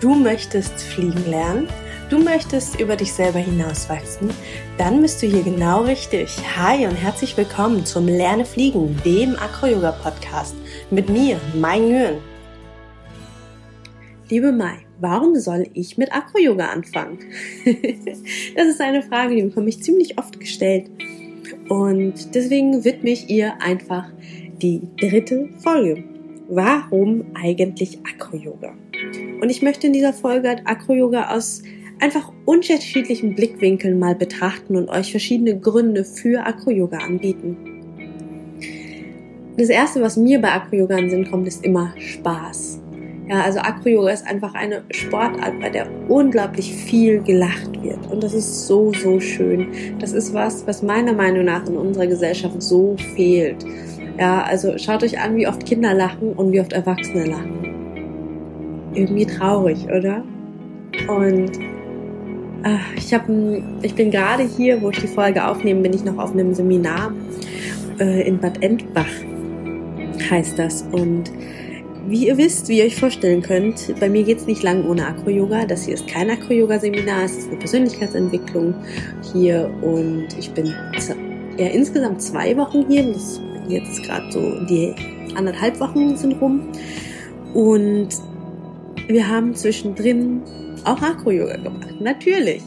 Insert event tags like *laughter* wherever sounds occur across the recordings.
Du möchtest fliegen lernen? Du möchtest über dich selber hinauswachsen? Dann bist du hier genau richtig. Hi und herzlich willkommen zum Lerne Fliegen, dem Acro-Yoga-Podcast mit mir, Mai Nguyen. Liebe Mai, warum soll ich mit Acro-Yoga anfangen? *laughs* das ist eine Frage, die bekomme ich ziemlich oft gestellt. Und deswegen widme ich ihr einfach die dritte Folge. Warum eigentlich Acro-Yoga? Und ich möchte in dieser Folge Acro-Yoga aus einfach unterschiedlichen Blickwinkeln mal betrachten und euch verschiedene Gründe für Acro-Yoga anbieten. Das erste, was mir bei Acro-Yoga in den Sinn kommt, ist immer Spaß. Ja, also Acro-Yoga ist einfach eine Sportart, bei der unglaublich viel gelacht wird. Und das ist so, so schön. Das ist was, was meiner Meinung nach in unserer Gesellschaft so fehlt. Ja, also schaut euch an, wie oft Kinder lachen und wie oft Erwachsene lachen. Irgendwie traurig, oder? Und äh, ich, hab, ich bin gerade hier, wo ich die Folge aufnehme, bin ich noch auf einem Seminar äh, in Bad Endbach, heißt das. Und wie ihr wisst, wie ihr euch vorstellen könnt, bei mir geht es nicht lang ohne Acro-Yoga. Das hier ist kein Acro-Yoga-Seminar, es ist eine Persönlichkeitsentwicklung hier und ich bin ja insgesamt zwei Wochen hier. Das jetzt gerade so die anderthalb Wochen sind rum. Und wir haben zwischendrin auch Acro-Yoga gemacht. Natürlich.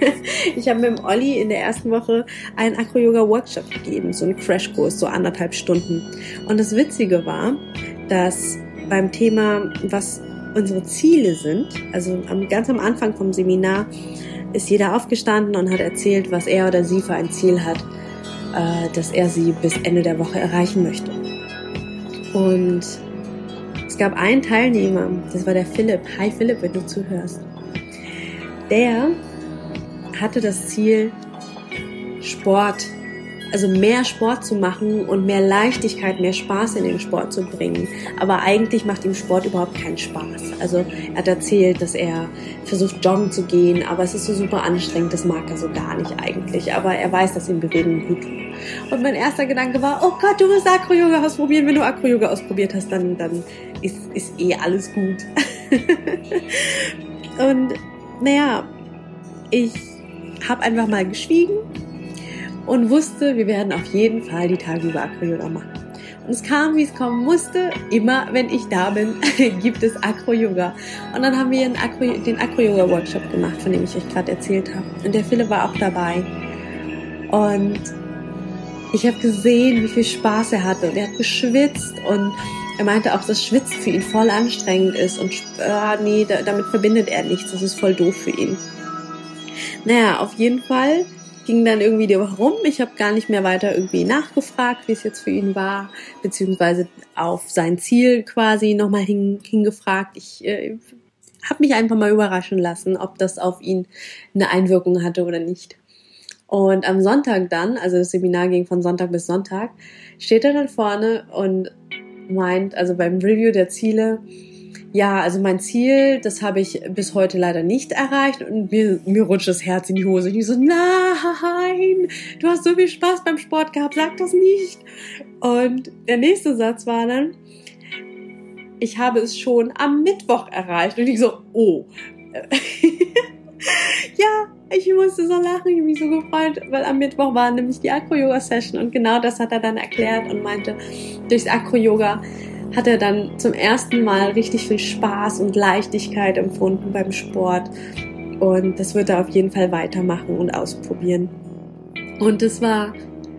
*laughs* ich habe mit dem Olli in der ersten Woche einen Acro-Yoga-Workshop gegeben, so einen Crashkurs, so anderthalb Stunden. Und das Witzige war, dass beim Thema, was unsere Ziele sind, also ganz am Anfang vom Seminar, ist jeder aufgestanden und hat erzählt, was er oder sie für ein Ziel hat äh, dass er sie bis Ende der Woche erreichen möchte. Und es gab einen Teilnehmer, das war der Philipp. Hi Philipp, wenn du zuhörst. Der hatte das Ziel, Sport also mehr Sport zu machen und mehr Leichtigkeit, mehr Spaß in den Sport zu bringen. Aber eigentlich macht ihm Sport überhaupt keinen Spaß. Also er hat erzählt, dass er versucht joggen zu gehen, aber es ist so super anstrengend, das mag er so gar nicht eigentlich. Aber er weiß, dass ihm Bewegung gut tut. Und mein erster Gedanke war, oh Gott, du musst Acro-Yoga ausprobieren. Wenn du Acro-Yoga ausprobiert hast, dann, dann ist, ist eh alles gut. *laughs* und naja, ich habe einfach mal geschwiegen und wusste, wir werden auf jeden Fall die Tage über Acro-Yoga machen. Und es kam, wie es kommen musste. Immer, wenn ich da bin, *laughs* gibt es Acro-Yoga. Und dann haben wir Acro, den Acro-Yoga-Workshop gemacht, von dem ich euch gerade erzählt habe. Und der Philipp war auch dabei. Und ich habe gesehen, wie viel Spaß er hatte. Und er hat geschwitzt und er meinte auch, dass Schwitzen für ihn voll anstrengend ist. Und äh, nee, damit verbindet er nichts. Das ist voll doof für ihn. Naja, auf jeden Fall ging dann irgendwie die Woche rum. Ich habe gar nicht mehr weiter irgendwie nachgefragt, wie es jetzt für ihn war, beziehungsweise auf sein Ziel quasi nochmal hin, hingefragt. Ich äh, habe mich einfach mal überraschen lassen, ob das auf ihn eine Einwirkung hatte oder nicht. Und am Sonntag dann, also das Seminar ging von Sonntag bis Sonntag, steht er dann vorne und meint, also beim Review der Ziele, ja, also mein Ziel, das habe ich bis heute leider nicht erreicht und mir, mir rutscht das Herz in die Hose. Und ich so, nein, du hast so viel Spaß beim Sport gehabt, sag das nicht. Und der nächste Satz war dann, ich habe es schon am Mittwoch erreicht. Und ich so, oh. *laughs* ja, ich musste so lachen, ich habe mich so gefreut, weil am Mittwoch war nämlich die Acro-Yoga-Session und genau das hat er dann erklärt und meinte, durchs Acro-Yoga hat er dann zum ersten Mal richtig viel Spaß und Leichtigkeit empfunden beim Sport. Und das wird er auf jeden Fall weitermachen und ausprobieren. Und das war,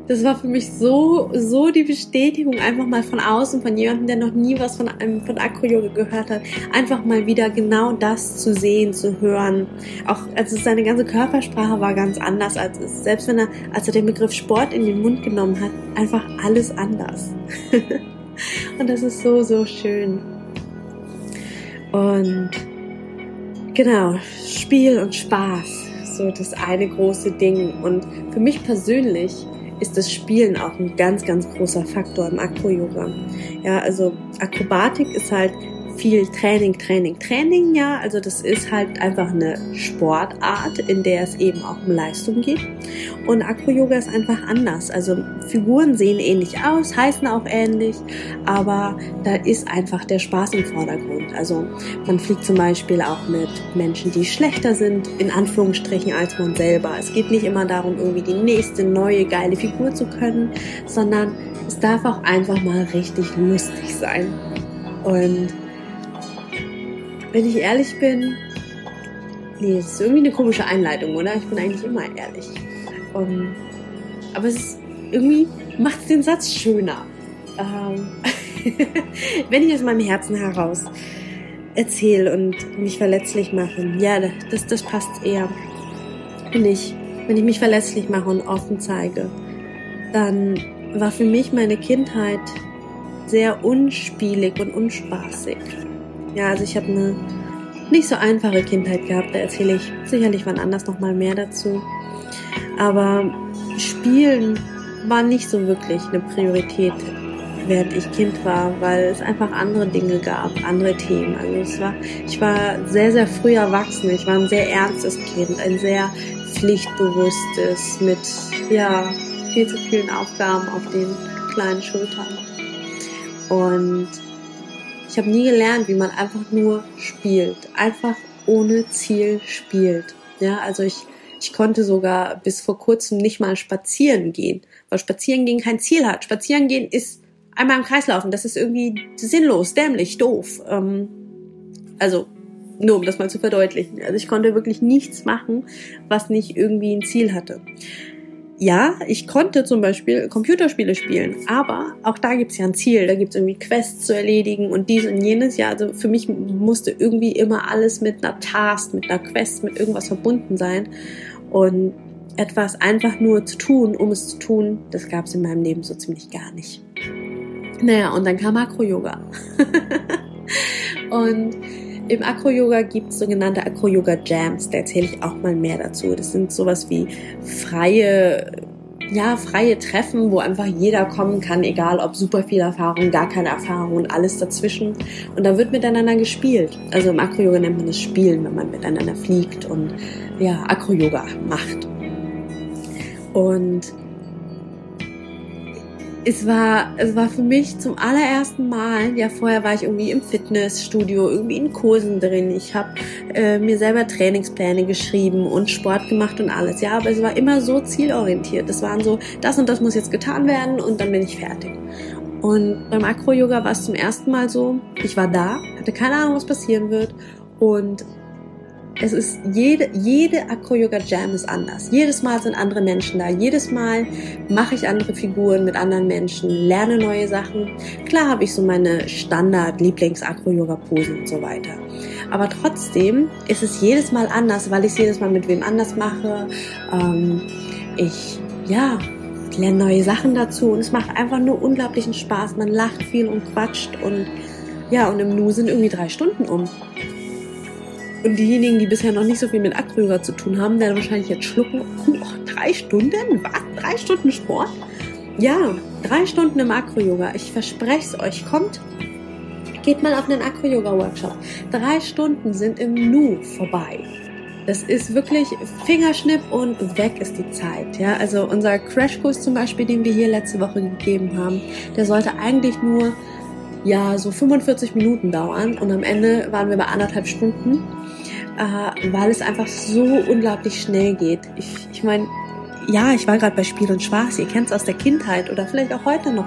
das war für mich so, so die Bestätigung einfach mal von außen, von jemandem, der noch nie was von einem, von Acro-Yoga gehört hat, einfach mal wieder genau das zu sehen, zu hören. Auch, also seine ganze Körpersprache war ganz anders als es, selbst wenn er, als er den Begriff Sport in den Mund genommen hat, einfach alles anders. *laughs* Und das ist so, so schön. Und genau, Spiel und Spaß, so das eine große Ding. Und für mich persönlich ist das Spielen auch ein ganz, ganz großer Faktor im Acro-Yoga. Ja, also Akrobatik ist halt viel Training, Training, Training, ja. Also das ist halt einfach eine Sportart, in der es eben auch um Leistung geht. Und Acro-Yoga ist einfach anders. Also Figuren sehen ähnlich aus, heißen auch ähnlich, aber da ist einfach der Spaß im Vordergrund. Also man fliegt zum Beispiel auch mit Menschen, die schlechter sind, in Anführungsstrichen, als man selber. Es geht nicht immer darum, irgendwie die nächste neue geile Figur zu können, sondern es darf auch einfach mal richtig lustig sein. Und wenn ich ehrlich bin, nee, das ist irgendwie eine komische Einleitung, oder? Ich bin eigentlich immer ehrlich. Um, aber es ist irgendwie macht es den Satz schöner. Ähm, *laughs* wenn ich aus meinem Herzen heraus erzähle und mich verletzlich mache, ja, das, das passt eher. Wenn ich, wenn ich mich verletzlich mache und offen zeige, dann war für mich meine Kindheit sehr unspielig und unspaßig. Ja, also ich habe eine nicht so einfache Kindheit gehabt, da erzähle ich sicherlich wann anders nochmal mehr dazu. Aber Spielen war nicht so wirklich eine Priorität, während ich Kind war, weil es einfach andere Dinge gab, andere Themen. Also es war, ich war sehr, sehr früh erwachsen. Ich war ein sehr ernstes Kind, ein sehr pflichtbewusstes mit, ja, viel zu vielen Aufgaben auf den kleinen Schultern. Und ich habe nie gelernt, wie man einfach nur spielt. Einfach ohne Ziel spielt. Ja, also ich, ich konnte sogar bis vor kurzem nicht mal spazieren gehen, weil spazieren gehen kein Ziel hat. Spazieren gehen ist einmal im Kreis laufen. Das ist irgendwie sinnlos, dämlich, doof. Ähm, also nur um das mal zu verdeutlichen. Also ich konnte wirklich nichts machen, was nicht irgendwie ein Ziel hatte ja, ich konnte zum Beispiel Computerspiele spielen, aber auch da gibt's ja ein Ziel, da gibt's irgendwie Quests zu erledigen und dies und jenes. Ja, also für mich musste irgendwie immer alles mit einer Task, mit einer Quest, mit irgendwas verbunden sein. Und etwas einfach nur zu tun, um es zu tun, das gab's in meinem Leben so ziemlich gar nicht. Naja, und dann kam Acro-Yoga. *laughs* und im Acro-Yoga gibt es sogenannte Acro-Yoga-Jams, da erzähle ich auch mal mehr dazu. Das sind sowas wie freie, ja, freie Treffen, wo einfach jeder kommen kann, egal ob super viel Erfahrung, gar keine Erfahrung und alles dazwischen. Und da wird miteinander gespielt. Also im Acro-Yoga nennt man das Spielen, wenn man miteinander fliegt und ja, Acro-Yoga macht. Und es war, es war für mich zum allerersten Mal, ja vorher war ich irgendwie im Fitnessstudio, irgendwie in Kursen drin. Ich habe äh, mir selber Trainingspläne geschrieben und Sport gemacht und alles. Ja, aber es war immer so zielorientiert. Es waren so, das und das muss jetzt getan werden und dann bin ich fertig. Und beim Acro-Yoga war es zum ersten Mal so, ich war da, hatte keine Ahnung, was passieren wird und es ist jede, jede Acro-Yoga-Jam ist anders. Jedes Mal sind andere Menschen da. Jedes Mal mache ich andere Figuren mit anderen Menschen, lerne neue Sachen. Klar habe ich so meine Standard-Lieblings-Acro-Yoga-Posen und so weiter. Aber trotzdem ist es jedes Mal anders, weil ich es jedes Mal mit wem anders mache. Ähm, ich, ja, lerne neue Sachen dazu und es macht einfach nur unglaublichen Spaß. Man lacht viel und quatscht und ja, und im Nu sind irgendwie drei Stunden um. Und diejenigen, die bisher noch nicht so viel mit Acro-Yoga zu tun haben, werden wahrscheinlich jetzt schlucken. Oh, drei Stunden? Was? Drei Stunden Sport? Ja, drei Stunden im Acro-Yoga. Ich verspreche es euch. Kommt, geht mal auf einen Acro-Yoga-Workshop. Drei Stunden sind im Nu vorbei. Das ist wirklich Fingerschnipp und weg ist die Zeit. Ja, also unser Crashkurs zum Beispiel, den wir hier letzte Woche gegeben haben, der sollte eigentlich nur ja so 45 Minuten dauern und am Ende waren wir bei anderthalb Stunden äh, weil es einfach so unglaublich schnell geht. Ich, ich meine, ja, ich war gerade bei Spiel und Spaß, ihr kennt es aus der Kindheit oder vielleicht auch heute noch.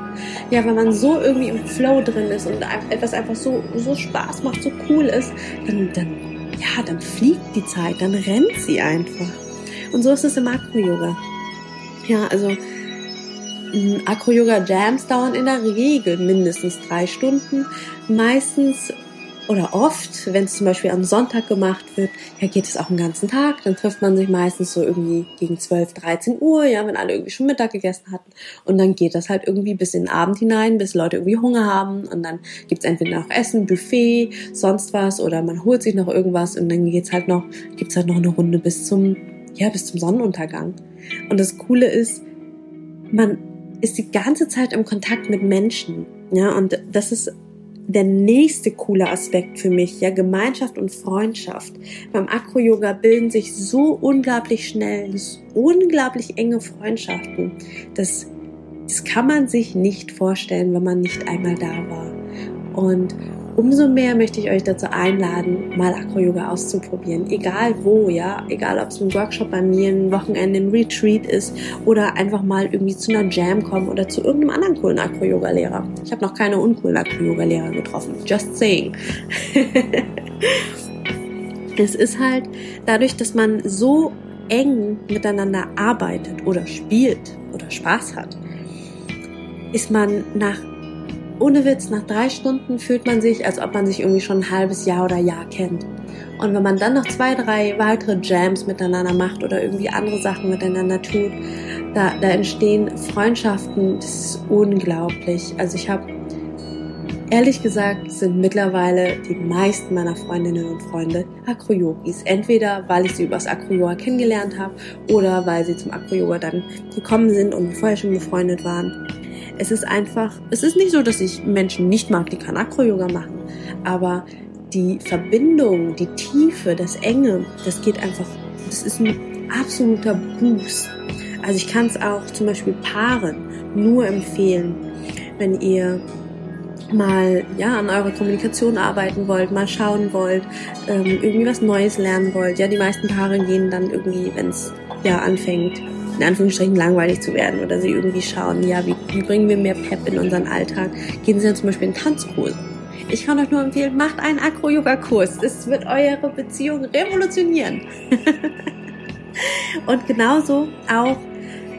Ja, wenn man so irgendwie im Flow drin ist und etwas einfach so, so Spaß macht, so cool ist, dann, dann, ja, dann fliegt die Zeit, dann rennt sie einfach. Und so ist es im Acro-Yoga. Ja, also Acro-Yoga-Jams dauern in der Regel mindestens drei Stunden. Meistens oder oft, wenn es zum Beispiel am Sonntag gemacht wird, ja, geht es auch den ganzen Tag. Dann trifft man sich meistens so irgendwie gegen 12, 13 Uhr, ja, wenn alle irgendwie schon Mittag gegessen hatten. Und dann geht das halt irgendwie bis in den Abend hinein, bis Leute irgendwie Hunger haben. Und dann gibt's entweder noch Essen, Buffet, sonst was, oder man holt sich noch irgendwas und dann geht's halt noch, gibt's halt noch eine Runde bis zum, ja, bis zum Sonnenuntergang. Und das Coole ist, man ist die ganze Zeit im Kontakt mit Menschen. Ja, und das ist der nächste coole Aspekt für mich, ja, Gemeinschaft und Freundschaft. Beim Acro-Yoga bilden sich so unglaublich schnell, unglaublich enge Freundschaften. Das, das kann man sich nicht vorstellen, wenn man nicht einmal da war. Und umso mehr möchte ich euch dazu einladen, mal Acro-Yoga auszuprobieren. Egal wo, ja. Egal, ob es ein Workshop bei mir, ein Wochenende, ein Retreat ist oder einfach mal irgendwie zu einer Jam kommen oder zu irgendeinem anderen coolen Acro-Yoga-Lehrer. Ich habe noch keine uncoolen Acro-Yoga-Lehrer getroffen. Just saying. *laughs* es ist halt dadurch, dass man so eng miteinander arbeitet oder spielt oder Spaß hat, ist man nach ohne Witz, nach drei Stunden fühlt man sich, als ob man sich irgendwie schon ein halbes Jahr oder Jahr kennt. Und wenn man dann noch zwei, drei weitere Jams miteinander macht oder irgendwie andere Sachen miteinander tut, da, da entstehen Freundschaften, das ist unglaublich. Also ich habe, ehrlich gesagt, sind mittlerweile die meisten meiner Freundinnen und Freunde Acro-Yogis. Entweder, weil ich sie übers Acro-Yoga kennengelernt habe oder weil sie zum Acro-Yoga dann gekommen sind und vorher schon befreundet waren. Es ist einfach, es ist nicht so, dass ich Menschen nicht mag, die kein Acro-Yoga machen, aber die Verbindung, die Tiefe, das Enge, das geht einfach, das ist ein absoluter Boost. Also ich kann es auch zum Beispiel Paaren nur empfehlen, wenn ihr mal ja an eurer Kommunikation arbeiten wollt, mal schauen wollt, ähm, irgendwie was Neues lernen wollt. Ja, die meisten Paare gehen dann irgendwie, wenn es ja anfängt, in Anführungsstrichen langweilig zu werden oder sie irgendwie schauen, ja, wie, wie bringen wir mehr Pep in unseren Alltag, gehen sie dann zum Beispiel in Tanzkurs. Ich kann euch nur empfehlen, macht einen Acro-Yoga-Kurs. Das wird eure Beziehung revolutionieren. *laughs* Und genauso auch,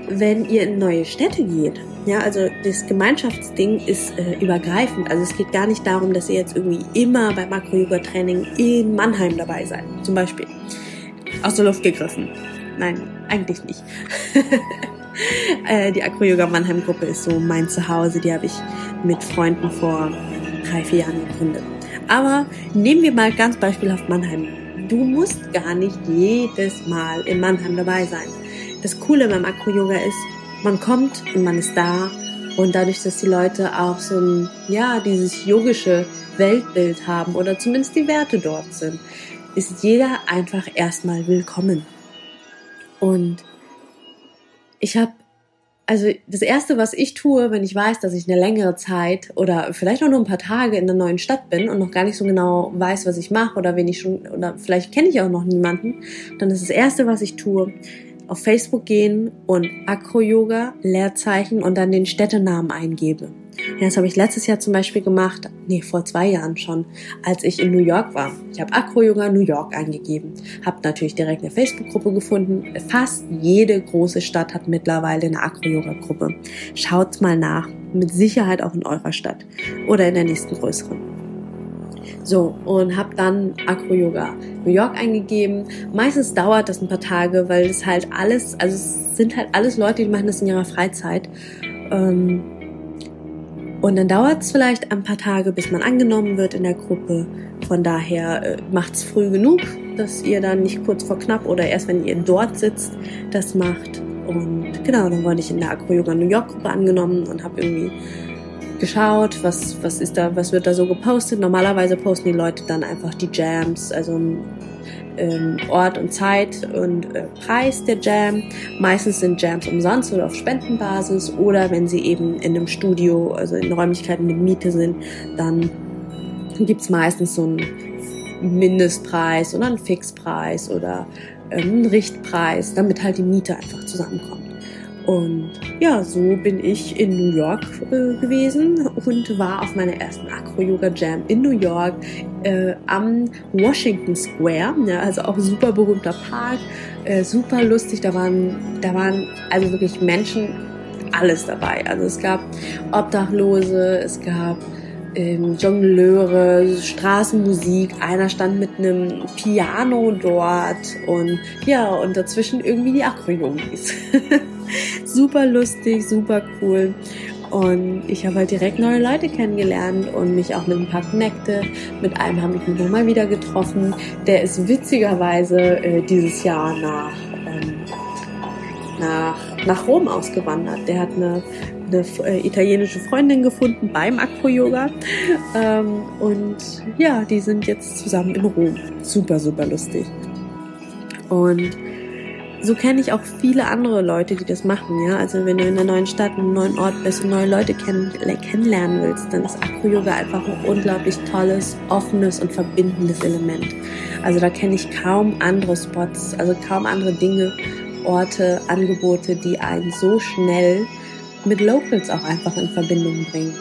wenn ihr in neue Städte geht. Ja, also das Gemeinschaftsding ist äh, übergreifend. Also es geht gar nicht darum, dass ihr jetzt irgendwie immer beim Acro-Yoga-Training in Mannheim dabei seid. Zum Beispiel. Aus der Luft gegriffen. Nein, eigentlich nicht. *laughs* äh, die Acro-Yoga Mannheim-Gruppe ist so mein Zuhause. Die habe ich mit Freunden vor drei, vier Jahren gegründet. Aber nehmen wir mal ganz beispielhaft Mannheim. Du musst gar nicht jedes Mal in Mannheim dabei sein. Das Coole beim Acro-Yoga ist, man kommt und man ist da und dadurch, dass die Leute auch so ein, ja, dieses yogische Weltbild haben oder zumindest die Werte dort sind, ist jeder einfach erstmal willkommen. Und ich habe, also das Erste, was ich tue, wenn ich weiß, dass ich eine längere Zeit oder vielleicht auch nur ein paar Tage in einer neuen Stadt bin und noch gar nicht so genau weiß, was ich mache oder wen ich schon, oder vielleicht kenne ich auch noch niemanden, dann ist das Erste, was ich tue, auf Facebook gehen und Acro-Yoga, Leerzeichen und dann den Städtenamen eingebe. Ja, das habe ich letztes Jahr zum Beispiel gemacht, nee, vor zwei Jahren schon, als ich in New York war. Ich habe Acro-Yoga New York eingegeben, habe natürlich direkt eine Facebook-Gruppe gefunden. Fast jede große Stadt hat mittlerweile eine Acro-Yoga-Gruppe. Schaut mal nach, mit Sicherheit auch in eurer Stadt oder in der nächsten größeren. So, und habe dann Acro-Yoga New York eingegeben. Meistens dauert das ein paar Tage, weil es halt alles, also es sind halt alles Leute, die machen das in ihrer Freizeit. Ähm, und dann dauert es vielleicht ein paar Tage, bis man angenommen wird in der Gruppe. Von daher äh, macht's früh genug, dass ihr dann nicht kurz vor knapp oder erst wenn ihr dort sitzt, das macht. Und genau, dann wurde ich in der Acro Yoga New York Gruppe angenommen und habe irgendwie geschaut, was, was ist da, was wird da so gepostet. Normalerweise posten die Leute dann einfach die Jams, also ähm, Ort und Zeit und äh, Preis der Jam. Meistens sind Jams umsonst oder auf Spendenbasis oder wenn sie eben in einem Studio, also in Räumlichkeiten mit Miete sind, dann gibt's meistens so einen Mindestpreis oder einen Fixpreis oder ähm, einen Richtpreis, damit halt die Miete einfach zusammenkommt. Und ja, so bin ich in New York äh, gewesen und war auf meiner ersten Acro-Yoga Jam in New York äh, am Washington Square, ja, also auch super berühmter Park, äh, super lustig. Da waren, da waren also wirklich Menschen alles dabei. Also es gab Obdachlose, es gab ähm, Jongleure, Straßenmusik, einer stand mit einem Piano dort und ja, und dazwischen irgendwie die Acro-Yogis. *laughs* *laughs* super lustig, super cool. Und ich habe halt direkt neue Leute kennengelernt und mich auch mit ein paar connecte. Mit einem habe ich mich nochmal wieder getroffen. Der ist witzigerweise äh, dieses Jahr nach, ähm, nach, nach Rom ausgewandert. Der hat eine eine äh, italienische Freundin gefunden beim Acro-Yoga. Ähm, und ja, die sind jetzt zusammen in Rom. Super, super lustig. Und so kenne ich auch viele andere Leute, die das machen, ja. Also wenn du in einer neuen Stadt, in einem neuen Ort bist und neue Leute kenn kennenlernen willst, dann ist Acro-Yoga einfach ein unglaublich tolles, offenes und verbindendes Element. Also da kenne ich kaum andere Spots, also kaum andere Dinge, Orte, Angebote, die einen so schnell mit Locals auch einfach in Verbindung bringen.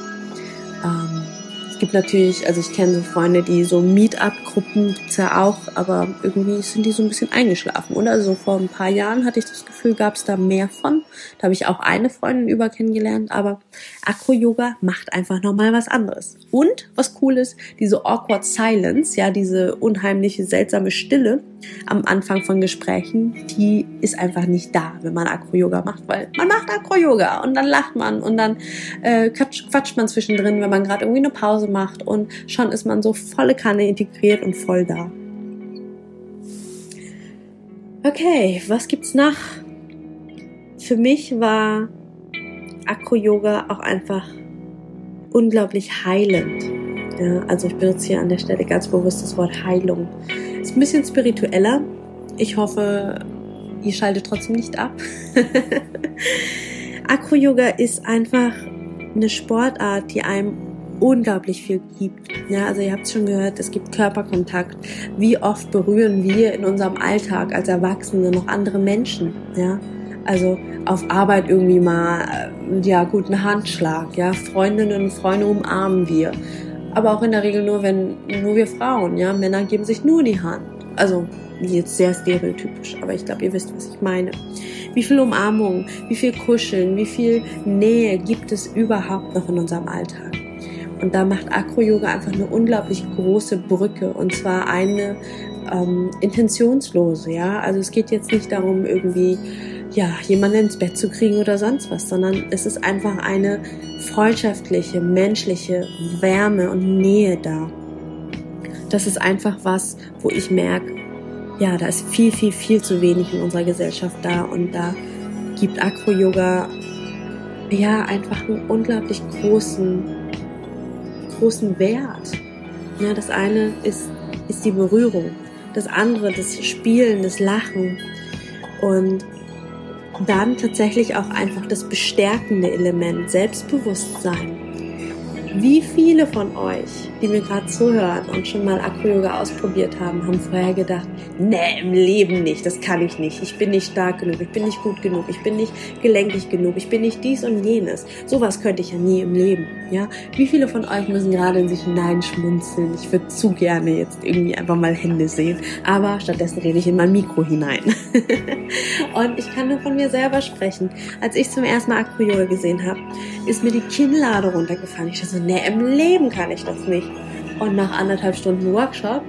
Ähm, es gibt natürlich, also ich kenne so Freunde, die so Meetup-Gruppen gibt's ja auch, aber irgendwie sind die so ein bisschen eingeschlafen, oder? Also vor ein paar Jahren hatte ich das Gefühl, gab es da mehr von. Da habe ich auch eine Freundin über kennengelernt, aber Acro-Yoga macht einfach nochmal was anderes. Und was cool ist, diese awkward silence, ja, diese unheimliche, seltsame Stille am Anfang von Gesprächen, die ist einfach nicht da, wenn man Acro-Yoga macht, weil man macht Acro-Yoga und dann lacht man und dann äh, quatscht, quatscht man zwischendrin, wenn man gerade irgendwie eine Pause macht und schon ist man so volle Kanne integriert und voll da. Okay, was gibt's noch? Für mich war Acro-Yoga auch einfach unglaublich heilend. Ja, also ich benutze hier an der Stelle ganz bewusst das Wort Heilung. Ist ein bisschen spiritueller. Ich hoffe, ihr schaltet trotzdem nicht ab. *laughs* Acro-Yoga ist einfach eine Sportart, die einem unglaublich viel gibt. Ja, also ihr habt es schon gehört, es gibt Körperkontakt. Wie oft berühren wir in unserem Alltag als Erwachsene noch andere Menschen? Ja, also auf Arbeit irgendwie mal, äh, ja, guten Handschlag, ja, Freundinnen und Freunde umarmen wir. Aber auch in der Regel nur, wenn, nur wir Frauen, ja, Männer geben sich nur die Hand. Also, jetzt sehr stereotypisch, aber ich glaube, ihr wisst, was ich meine. Wie viel Umarmung, wie viel Kuscheln, wie viel Nähe gibt es überhaupt noch in unserem Alltag? Und da macht Acro-Yoga einfach eine unglaublich große Brücke und zwar eine ähm, intentionslose, ja. Also es geht jetzt nicht darum, irgendwie ja, jemanden ins Bett zu kriegen oder sonst was, sondern es ist einfach eine freundschaftliche, menschliche Wärme und Nähe da. Das ist einfach was, wo ich merke, ja, da ist viel, viel, viel zu wenig in unserer Gesellschaft da und da gibt Acro-Yoga ja einfach einen unglaublich großen großen Wert. Ja, das eine ist, ist die Berührung, das andere das Spielen, das Lachen und dann tatsächlich auch einfach das bestärkende Element, Selbstbewusstsein. Wie viele von euch, die mir gerade zuhören und schon mal Acro-Yoga ausprobiert haben, haben vorher gedacht, nee, im Leben nicht, das kann ich nicht, ich bin nicht stark genug, ich bin nicht gut genug, ich bin nicht gelenkig genug, ich bin nicht dies und jenes. Sowas könnte ich ja nie im Leben, ja? Wie viele von euch müssen gerade in sich hineinschmunzeln? Ich würde zu gerne jetzt irgendwie einfach mal Hände sehen, aber stattdessen rede ich in mein Mikro hinein. *laughs* und ich kann nur von mir selber sprechen. Als ich zum ersten Mal Acro-Yoga gesehen habe, ist mir die Kinnlade runtergefallen. Ich dachte so, nee, im Leben kann ich das nicht. Und nach anderthalb Stunden Workshop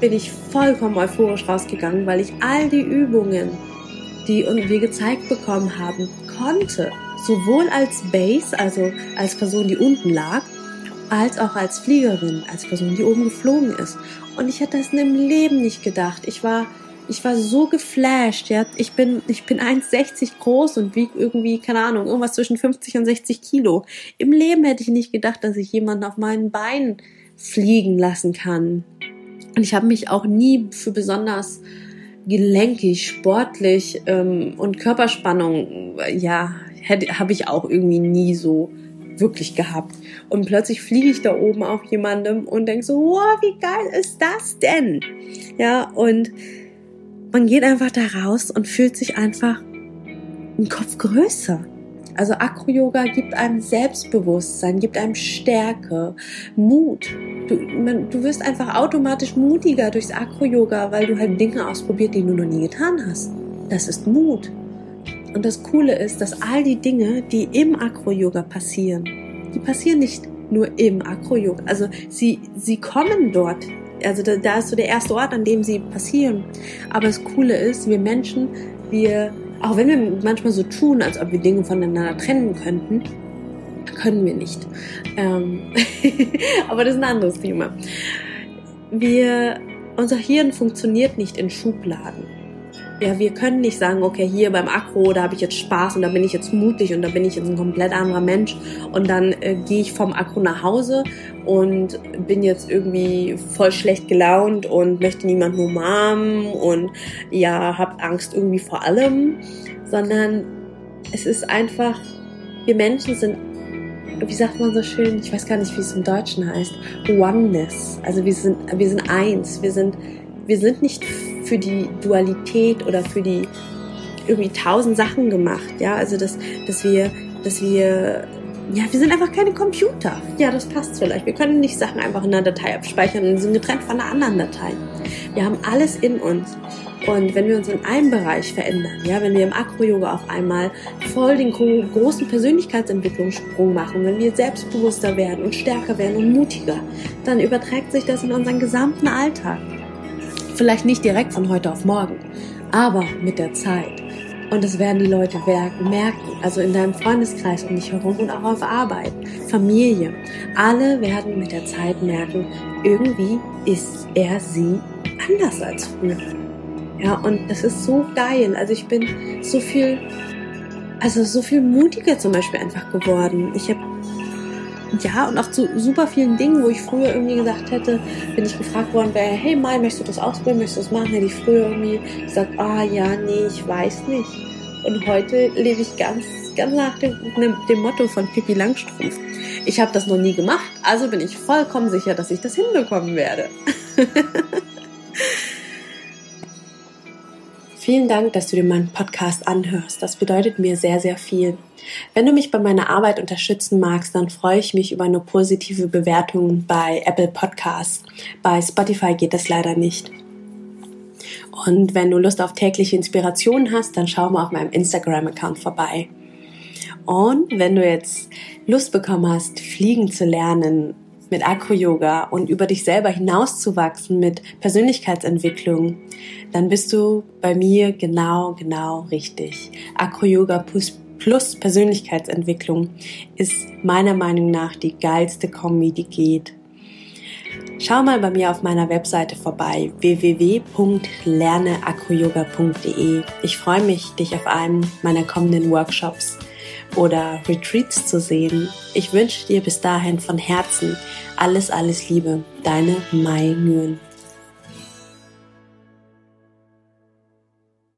bin ich vollkommen euphorisch rausgegangen, weil ich all die Übungen, die wir gezeigt bekommen haben, konnte. Sowohl als Base, also als Person, die unten lag, als auch als Fliegerin, als Person, die oben geflogen ist. Und ich hätte das im Leben nicht gedacht. Ich war ich war so geflasht, ja. Ich bin, ich bin 1,60 groß und wiege irgendwie, keine Ahnung, irgendwas zwischen 50 und 60 Kilo. Im Leben hätte ich nicht gedacht, dass ich jemanden auf meinen Beinen fliegen lassen kann. Und ich habe mich auch nie für besonders gelenkig, sportlich ähm, und Körperspannung, ja, habe ich auch irgendwie nie so wirklich gehabt. Und plötzlich fliege ich da oben auf jemandem und denke so, wow, wie geil ist das denn? Ja, und man geht einfach da raus und fühlt sich einfach einen Kopf größer. Also Acro-Yoga gibt einem Selbstbewusstsein, gibt einem Stärke, Mut. Du, man, du wirst einfach automatisch mutiger durchs Acro-Yoga, weil du halt Dinge ausprobiert, die du noch nie getan hast. Das ist Mut. Und das Coole ist, dass all die Dinge, die im Acro-Yoga passieren, die passieren nicht nur im Acro-Yoga. Also sie, sie kommen dort also da, da ist so der erste Ort, an dem sie passieren. Aber das Coole ist, wir Menschen, wir, auch wenn wir manchmal so tun, als ob wir Dinge voneinander trennen könnten, können wir nicht. Ähm *laughs* aber das ist ein anderes Thema. Wir, unser Hirn funktioniert nicht in Schubladen. Ja, wir können nicht sagen, okay, hier beim Akro, da habe ich jetzt Spaß und da bin ich jetzt mutig und da bin ich jetzt ein komplett anderer Mensch und dann äh, gehe ich vom Akro nach Hause und bin jetzt irgendwie voll schlecht gelaunt und möchte niemanden umarmen und ja, habe Angst irgendwie vor allem, sondern es ist einfach, wir Menschen sind wie sagt man so schön, ich weiß gar nicht, wie es im Deutschen heißt, Oneness. Also wir sind, wir sind eins. Wir sind, wir sind nicht für die Dualität oder für die irgendwie tausend Sachen gemacht. Ja, also dass, dass wir, dass wir, ja, wir sind einfach keine Computer. Ja, das passt vielleicht. Wir können nicht Sachen einfach in einer Datei abspeichern und sind getrennt von einer anderen Datei. Wir haben alles in uns. Und wenn wir uns in einem Bereich verändern, ja, wenn wir im Akro-Yoga auf einmal voll den großen Persönlichkeitsentwicklungssprung machen, wenn wir selbstbewusster werden und stärker werden und mutiger, dann überträgt sich das in unseren gesamten Alltag. Vielleicht nicht direkt von heute auf morgen, aber mit der Zeit. Und das werden die Leute merken, also in deinem Freundeskreis um dich herum und auch auf Arbeit, Familie. Alle werden mit der Zeit merken, irgendwie ist er sie anders als früher. Ja, und das ist so geil. Also ich bin so viel, also so viel mutiger zum Beispiel einfach geworden. Ich habe ja, und auch zu super vielen Dingen, wo ich früher irgendwie gesagt hätte, wenn ich gefragt worden wäre, hey Mai, möchtest du das ausprobieren, möchtest du das machen, hätte ich früher irgendwie gesagt, ah ja, nee, ich weiß nicht. Und heute lebe ich ganz, ganz nach dem, dem Motto von Pippi Langstrumpf. Ich habe das noch nie gemacht, also bin ich vollkommen sicher, dass ich das hinbekommen werde. *laughs* Vielen Dank, dass du dir meinen Podcast anhörst. Das bedeutet mir sehr, sehr viel. Wenn du mich bei meiner Arbeit unterstützen magst, dann freue ich mich über eine positive Bewertung bei Apple Podcasts. Bei Spotify geht das leider nicht. Und wenn du Lust auf tägliche Inspiration hast, dann schau mal auf meinem Instagram-Account vorbei. Und wenn du jetzt Lust bekommen hast, fliegen zu lernen, mit Acro-Yoga und über dich selber hinauszuwachsen mit Persönlichkeitsentwicklung, dann bist du bei mir genau, genau richtig. Acro-Yoga plus, plus Persönlichkeitsentwicklung ist meiner Meinung nach die geilste Kombi, die geht. Schau mal bei mir auf meiner Webseite vorbei www.lerneacroyoga.de. Ich freue mich, dich auf einem meiner kommenden Workshops oder Retreats zu sehen. Ich wünsche dir bis dahin von Herzen alles, alles Liebe. Deine Mai Nguyen.